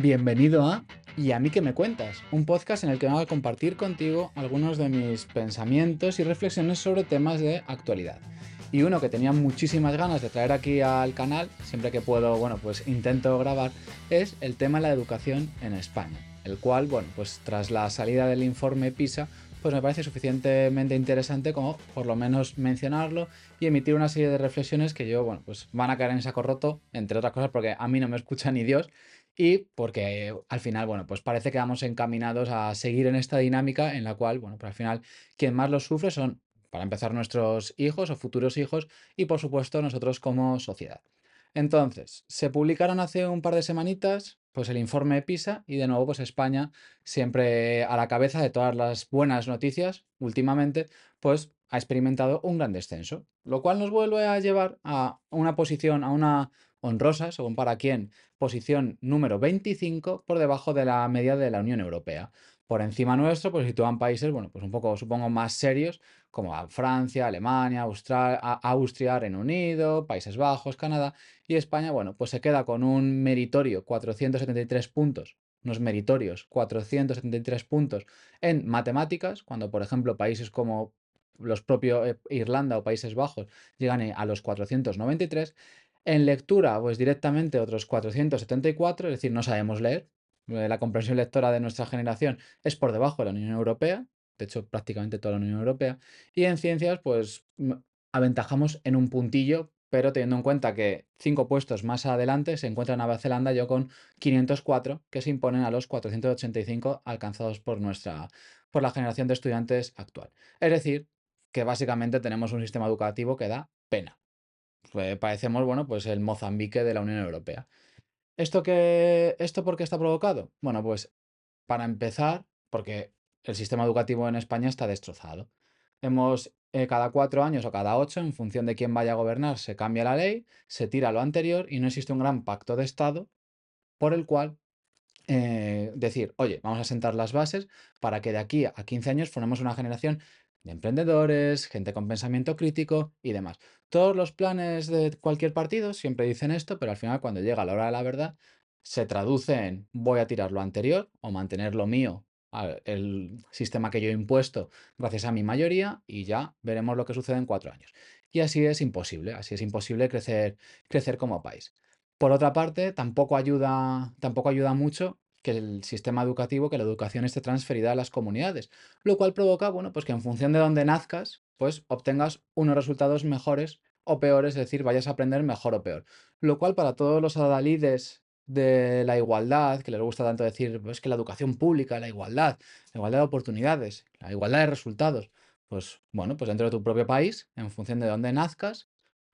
Bienvenido a ¿Y a mí qué me cuentas? Un podcast en el que voy a compartir contigo algunos de mis pensamientos y reflexiones sobre temas de actualidad. Y uno que tenía muchísimas ganas de traer aquí al canal, siempre que puedo, bueno, pues intento grabar, es el tema de la educación en España. El cual, bueno, pues tras la salida del informe PISA, pues me parece suficientemente interesante como por lo menos mencionarlo y emitir una serie de reflexiones que yo, bueno, pues van a caer en saco roto, entre otras cosas porque a mí no me escucha ni Dios y porque al final, bueno, pues parece que vamos encaminados a seguir en esta dinámica en la cual, bueno, pues al final quien más lo sufre son, para empezar, nuestros hijos o futuros hijos y por supuesto nosotros como sociedad. Entonces, se publicaron hace un par de semanitas pues el informe PISA y de nuevo pues España siempre a la cabeza de todas las buenas noticias últimamente pues ha experimentado un gran descenso, lo cual nos vuelve a llevar a una posición, a una honrosa, según para quién, posición número 25 por debajo de la media de la Unión Europea. Por encima nuestro, pues sitúan países, bueno, pues un poco, supongo, más serios, como Francia, Alemania, Austria, Reino Unido, Países Bajos, Canadá, y España, bueno, pues se queda con un meritorio 473 puntos, unos meritorios 473 puntos en matemáticas, cuando, por ejemplo, países como los propios eh, Irlanda o Países Bajos llegan a los 493, en lectura, pues directamente otros 474, es decir, no sabemos leer. Eh, la comprensión lectora de nuestra generación es por debajo de la Unión Europea, de hecho prácticamente toda la Unión Europea. Y en ciencias, pues aventajamos en un puntillo, pero teniendo en cuenta que cinco puestos más adelante se encuentra Nueva Zelanda yo con 504 que se imponen a los 485 alcanzados por nuestra por la generación de estudiantes actual. Es decir, que básicamente tenemos un sistema educativo que da pena. Pues, parecemos, bueno, pues el Mozambique de la Unión Europea. ¿Esto, qué, ¿Esto por qué está provocado? Bueno, pues para empezar, porque el sistema educativo en España está destrozado. Hemos, eh, cada cuatro años o cada ocho, en función de quién vaya a gobernar, se cambia la ley, se tira lo anterior y no existe un gran pacto de Estado por el cual eh, decir, oye, vamos a sentar las bases para que de aquí a 15 años formemos una generación de emprendedores, gente con pensamiento crítico y demás. Todos los planes de cualquier partido siempre dicen esto, pero al final cuando llega la hora de la verdad, se traduce en voy a tirar lo anterior o mantener lo mío, el sistema que yo he impuesto gracias a mi mayoría y ya veremos lo que sucede en cuatro años. Y así es imposible, así es imposible crecer, crecer como país. Por otra parte, tampoco ayuda, tampoco ayuda mucho que el sistema educativo, que la educación esté transferida a las comunidades, lo cual provoca, bueno, pues que en función de dónde nazcas, pues obtengas unos resultados mejores o peores, es decir, vayas a aprender mejor o peor. Lo cual para todos los adalides de la igualdad, que les gusta tanto decir, pues que la educación pública, la igualdad, la igualdad de oportunidades, la igualdad de resultados, pues bueno, pues dentro de tu propio país, en función de dónde nazcas,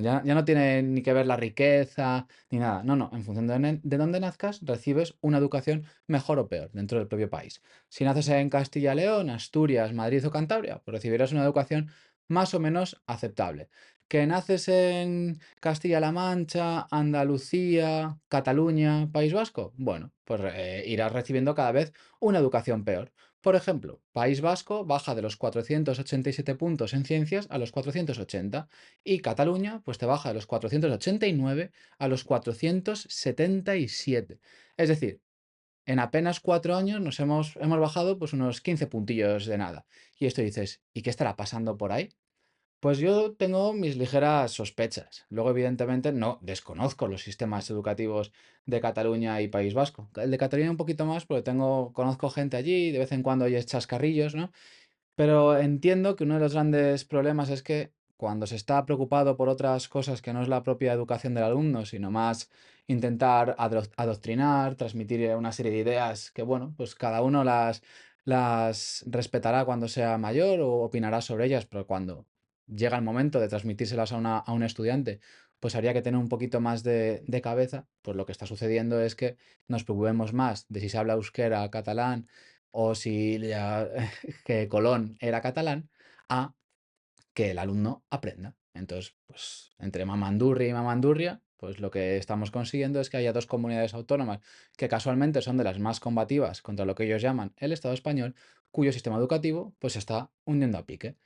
ya, no tiene ni que ver la riqueza ni nada. No, no. En función de, de dónde nazcas, recibes una educación mejor o peor dentro del propio país. Si naces en Castilla y León, Asturias, Madrid o Cantabria, pues recibirás una educación más o menos aceptable. Que naces en Castilla-La Mancha, Andalucía, Cataluña, País Vasco, bueno, pues eh, irás recibiendo cada vez una educación peor. Por ejemplo, País Vasco baja de los 487 puntos en ciencias a los 480 y Cataluña pues te baja de los 489 a los 477. Es decir, en apenas cuatro años nos hemos, hemos bajado pues unos 15 puntillos de nada. Y esto dices, ¿y qué estará pasando por ahí? Pues yo tengo mis ligeras sospechas. Luego, evidentemente, no desconozco los sistemas educativos de Cataluña y País Vasco. El de Cataluña un poquito más, porque tengo, conozco gente allí, de vez en cuando hay chascarrillos, ¿no? Pero entiendo que uno de los grandes problemas es que cuando se está preocupado por otras cosas que no es la propia educación del alumno, sino más intentar adoctrinar, transmitir una serie de ideas que, bueno, pues cada uno las, las respetará cuando sea mayor o opinará sobre ellas, pero cuando llega el momento de transmitírselas a, un estudiante, pues habría que tener un poquito más de, cabeza, pues lo que está sucediendo es que nos preocupemos más de si se habla euskera, catalán, o si que Colón era catalán, a que el alumno aprenda. Entonces, pues entre Mamandurria y Mamandurria, pues lo que estamos consiguiendo es que haya dos comunidades autónomas que casualmente son de las más combativas contra lo que ellos llaman el Estado español, cuyo sistema educativo pues está hundiendo a pique.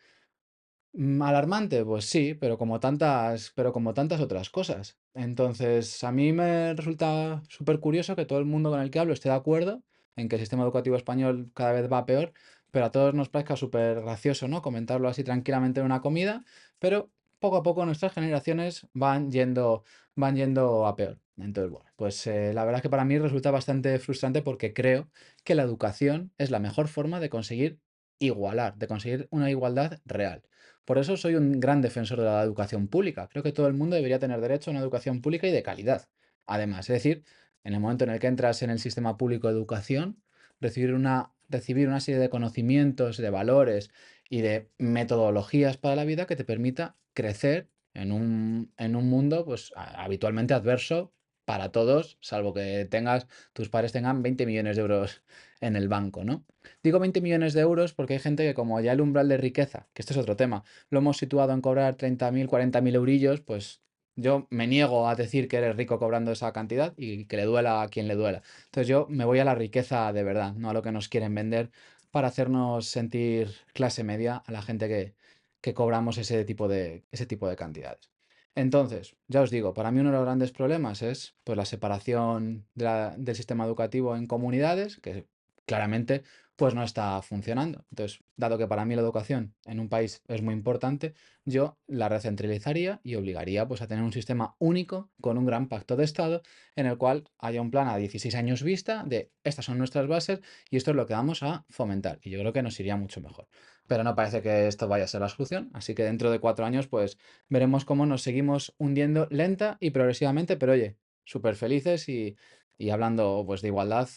Mm, ¿Alarmante? Pues sí, pero como tantas, pero como tantas otras cosas. Entonces, a mí me resulta súper curioso que todo el mundo con el que hablo esté de acuerdo en que el sistema educativo español cada vez va peor, pero a todos nos parezca súper gracioso, ¿no? Comentarlo así tranquilamente en una comida, pero poco a poco nuestras generaciones van yendo, van yendo a peor. Entonces, bueno, pues eh, la verdad es que para mí resulta bastante frustrante porque creo que la educación es la mejor forma de conseguir igualar, de conseguir una igualdad real. Por eso soy un gran defensor de la educación pública. Creo que todo el mundo debería tener derecho a una educación pública y de calidad. Además, es decir, en el momento en el que entras en el sistema público de educación, recibir una, recibir una serie de conocimientos, de valores y de metodologías para la vida que te permita crecer en un, en un mundo pues, habitualmente adverso para todos, salvo que tengas, tus padres tengan 20 millones de euros en el banco, ¿no? Digo 20 millones de euros porque hay gente que como ya el umbral de riqueza, que esto es otro tema, lo hemos situado en cobrar 30.000, 40.000 eurillos, pues yo me niego a decir que eres rico cobrando esa cantidad y que le duela a quien le duela. Entonces yo me voy a la riqueza de verdad, no a lo que nos quieren vender para hacernos sentir clase media a la gente que, que cobramos ese tipo de, ese tipo de cantidades. Entonces, ya os digo, para mí uno de los grandes problemas es pues, la separación del sistema educativo en comunidades, que claramente pues no está funcionando. Entonces, dado que para mí la educación en un país es muy importante, yo la recentralizaría y obligaría pues, a tener un sistema único con un gran pacto de Estado en el cual haya un plan a 16 años vista de estas son nuestras bases y esto es lo que vamos a fomentar. Y yo creo que nos iría mucho mejor. Pero no parece que esto vaya a ser la solución, así que dentro de cuatro años pues veremos cómo nos seguimos hundiendo lenta y progresivamente, pero oye, súper felices y, y hablando pues de igualdad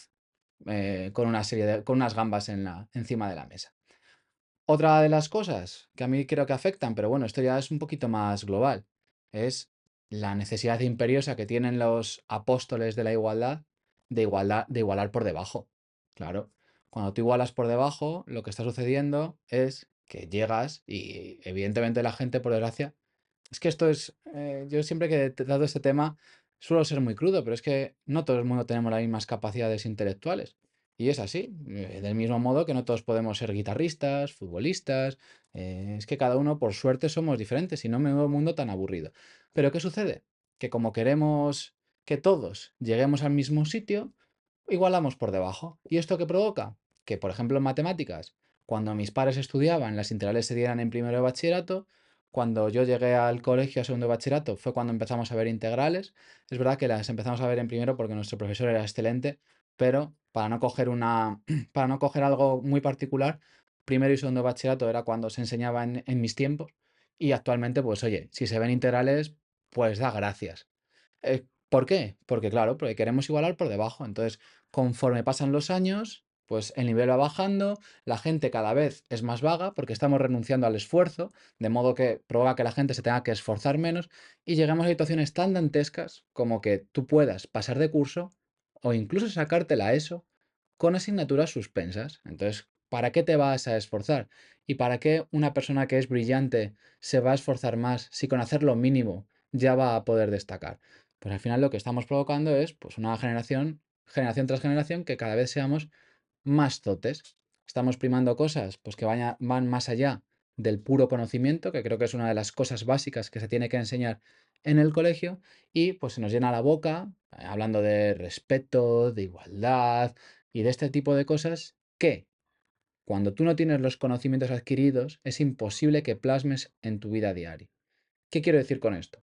eh, con una serie de, con unas gambas en la, encima de la mesa. Otra de las cosas que a mí creo que afectan, pero bueno, esto ya es un poquito más global, es la necesidad imperiosa que tienen los apóstoles de la igualdad de, igualdad, de igualar por debajo. Claro, cuando tú igualas por debajo, lo que está sucediendo es que llegas y evidentemente la gente, por desgracia, es que esto es, eh, yo siempre que he dado este tema, suelo ser muy crudo, pero es que no todo el mundo tenemos las mismas capacidades intelectuales. Y es así, eh, del mismo modo que no todos podemos ser guitarristas, futbolistas, eh, es que cada uno por suerte somos diferentes y no me veo un mundo tan aburrido. Pero ¿qué sucede? Que como queremos que todos lleguemos al mismo sitio, igualamos por debajo. ¿Y esto qué provoca? Que, por ejemplo, en matemáticas, cuando mis padres estudiaban, las integrales se dieran en primero de bachillerato, cuando yo llegué al colegio a segundo de bachillerato fue cuando empezamos a ver integrales. Es verdad que las empezamos a ver en primero porque nuestro profesor era excelente, pero para no coger una, para no coger algo muy particular, primero y segundo de bachillerato era cuando se enseñaba en, mis tiempos y actualmente, pues oye, si se ven integrales, pues da gracias. Eh, ¿por qué? Porque claro, porque queremos igualar por debajo. Entonces, conforme pasan los años, pues el nivel va bajando, la gente cada vez es más vaga porque estamos renunciando al esfuerzo, de modo que provoca que la gente se tenga que esforzar menos y llegamos a situaciones tan dantescas como que tú puedas pasar de curso o incluso sacártela eso con asignaturas suspensas. Entonces, ¿para qué te vas a esforzar? ¿Y para qué una persona que es brillante se va a esforzar más si con hacer lo mínimo ya va a poder destacar? Pues al final lo que estamos provocando es pues una generación, generación tras generación, que cada vez seamos más totes. Estamos primando cosas pues, que van más allá del puro conocimiento, que creo que es una de las cosas básicas que se tiene que enseñar en el colegio, y pues se nos llena la boca eh, hablando de respeto, de igualdad y de este tipo de cosas que cuando tú no tienes los conocimientos adquiridos es imposible que plasmes en tu vida diaria. ¿Qué quiero decir con esto?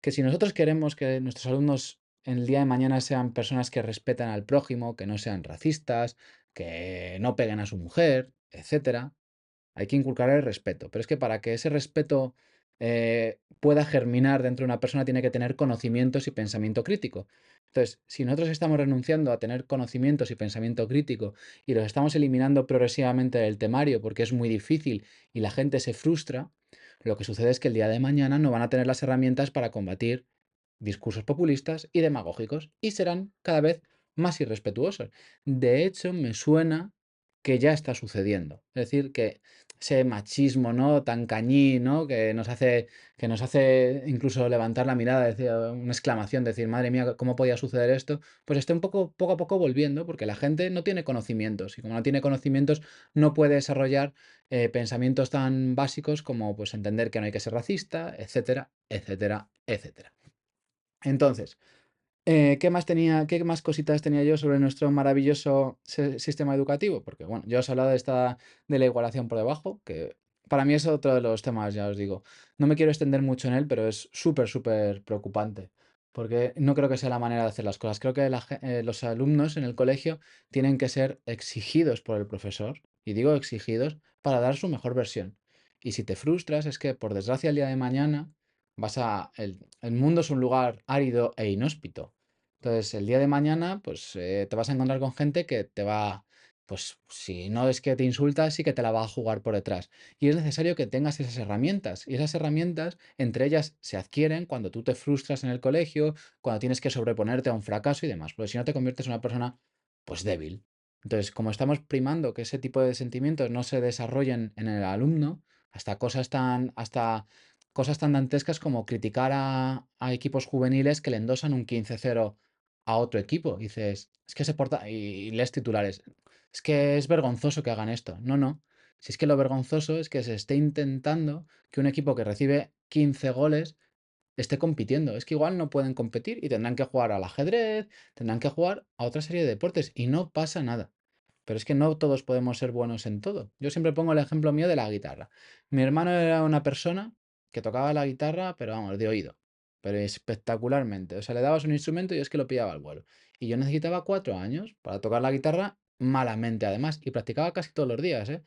Que si nosotros queremos que nuestros alumnos en el día de mañana sean personas que respetan al prójimo, que no sean racistas, que no peguen a su mujer, etcétera. Hay que inculcar el respeto. Pero es que para que ese respeto eh, pueda germinar dentro de una persona tiene que tener conocimientos y pensamiento crítico. Entonces, si nosotros estamos renunciando a tener conocimientos y pensamiento crítico y los estamos eliminando progresivamente del temario porque es muy difícil y la gente se frustra, lo que sucede es que el día de mañana no van a tener las herramientas para combatir discursos populistas y demagógicos y serán cada vez más irrespetuosos. De hecho, me suena que ya está sucediendo. Es decir, que ese machismo, ¿no? Tan cañí, ¿no? Que nos hace, que nos hace incluso levantar la mirada, decir, una exclamación, decir, madre mía, ¿cómo podía suceder esto? Pues esté un poco, poco a poco volviendo, porque la gente no tiene conocimientos, y como no tiene conocimientos, no puede desarrollar eh, pensamientos tan básicos como pues entender que no hay que ser racista, etcétera, etcétera, etcétera. Entonces, eh, ¿qué más tenía, qué más cositas tenía yo sobre nuestro maravilloso sistema educativo? Porque, bueno, yo os he hablado de esta de la igualación por debajo, que para mí es otro de los temas, ya os digo. No me quiero extender mucho en él, pero es súper, súper preocupante. Porque no creo que sea la manera de hacer las cosas. Creo que eh, los alumnos en el colegio tienen que ser exigidos por el profesor, y digo exigidos, para dar su mejor versión. Y si te frustras, es que por desgracia el día de mañana vas a. El, mundo es un lugar árido e inhóspito. Entonces, el día de mañana, pues eh, te vas a encontrar con gente que te va, pues si no es que te insulta, sí que te la va a jugar por detrás. Y es necesario que tengas esas herramientas. Y esas herramientas, entre ellas, se adquieren cuando tú te frustras en el colegio, cuando tienes que sobreponerte a un fracaso y demás. Porque si no te conviertes en una persona, pues débil. Entonces, como estamos primando que ese tipo de sentimientos no se desarrollen en el alumno, hasta cosas tan, hasta cosas tan dantescas como criticar a, equipos juveniles que le endosan un 15-0 a otro equipo. dices, es que se porta. Y, lees titulares. Es que es vergonzoso que hagan esto. No, no. Si es que lo vergonzoso es que se esté intentando que un equipo que recibe 15 goles esté compitiendo. Es que igual no pueden competir y tendrán que jugar al ajedrez, tendrán que jugar a otra serie de deportes y no pasa nada. Pero es que no todos podemos ser buenos en todo. Yo siempre pongo el ejemplo mío de la guitarra. Mi hermano era una persona que tocaba la guitarra, pero vamos, de oído. Pero espectacularmente. O sea, le dabas un instrumento y es que lo pillaba al vuelo. Y yo necesitaba cuatro años para tocar la guitarra malamente, además. Y practicaba casi todos los días, ¿eh?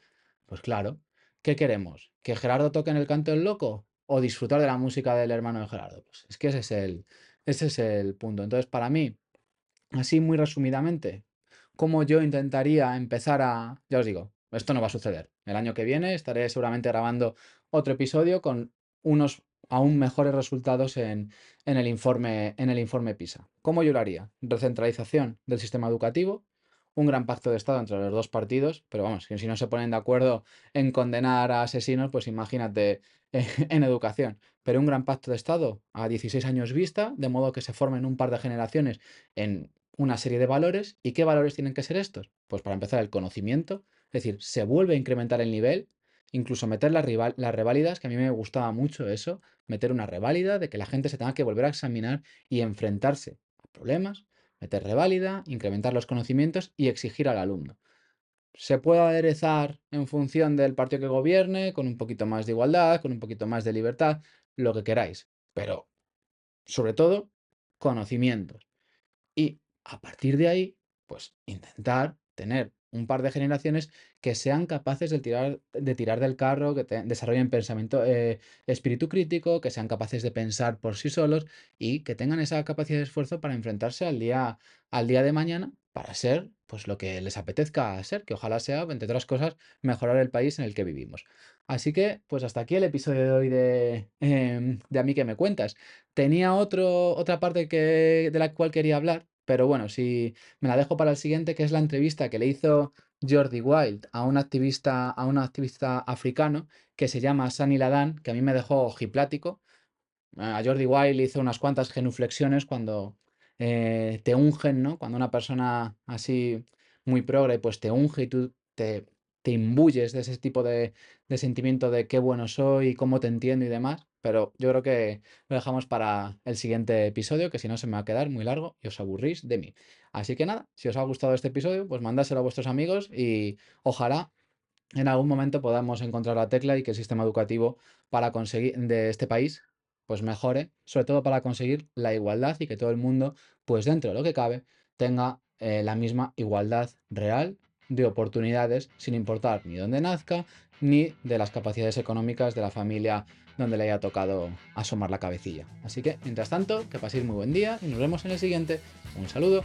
Pues claro. ¿Qué queremos? ¿Que Gerardo toque en el canto del loco? ¿O disfrutar de la música del hermano de Gerardo? Pues es que ese es el, ese es el punto. Entonces, para mí, así muy resumidamente, cómo yo intentaría empezar a, ya os digo, esto no va a suceder. El año que viene estaré seguramente grabando otro episodio con unos aún mejores resultados en, el, informe, en el informe PISA. ¿Cómo yo lo haría? Recentralización del sistema educativo, un gran pacto de Estado entre los dos partidos, pero vamos, si no se ponen de acuerdo en condenar a asesinos, pues imagínate en educación. Pero un gran pacto de Estado a 16 años vista, de modo que se formen un par de generaciones en una serie de valores. ¿Y qué valores tienen que ser estos? Pues para empezar el conocimiento, es decir, se vuelve a incrementar el nivel, incluso meter las, reválidas, que a mí me gustaba mucho eso, meter una reválida de que la gente se tenga que volver a examinar y enfrentarse a problemas, meter reválida, incrementar los conocimientos y exigir al alumno. Se puede aderezar en función del partido que gobierne, con un poquito más de igualdad, con un poquito más de libertad, lo que queráis, pero sobre todo conocimientos. Y a partir de ahí, pues intentar tener un par de generaciones que sean capaces de tirar, de tirar del carro, que desarrollen pensamiento, eh, espíritu crítico, que sean capaces de pensar por sí solos y que tengan esa capacidad de esfuerzo para enfrentarse al día, al día de mañana para ser pues lo que les apetezca ser, que ojalá sea, entre otras cosas, mejorar el país en el que vivimos. Así que, pues hasta aquí el episodio de hoy de, em, de A mí que me cuentas. Tenía otro, otra parte que, de la cual quería hablar, pero bueno, si me la dejo para el siguiente, que es la entrevista que le hizo Jordi Wild a un activista, a un activista africano que se llama Sani Ladan, que a mí me dejó ojiplático. A Jordi Wild hizo unas cuantas genuflexiones cuando eh, te ungen, ¿no? Cuando una persona así muy progre, pues te unge y tú te, te imbuyes de ese tipo de, de sentimiento de qué bueno soy, cómo te entiendo y demás. Pero yo creo que lo dejamos para el siguiente episodio, que si no se me va a quedar muy largo y os aburrís de mí. Así que nada, si os ha gustado este episodio, pues mandáselo a vuestros amigos y ojalá en algún momento podamos encontrar la tecla y que el sistema educativo para conseguir de este país pues mejore, sobre todo para conseguir la igualdad y que todo el mundo, pues dentro de lo que cabe, tenga eh, la misma igualdad real de oportunidades sin importar ni dónde nazca ni de las capacidades económicas de la familia donde le haya tocado asomar la cabecilla. Así que, mientras tanto, que paséis muy buen día y nos vemos en el siguiente. Un saludo.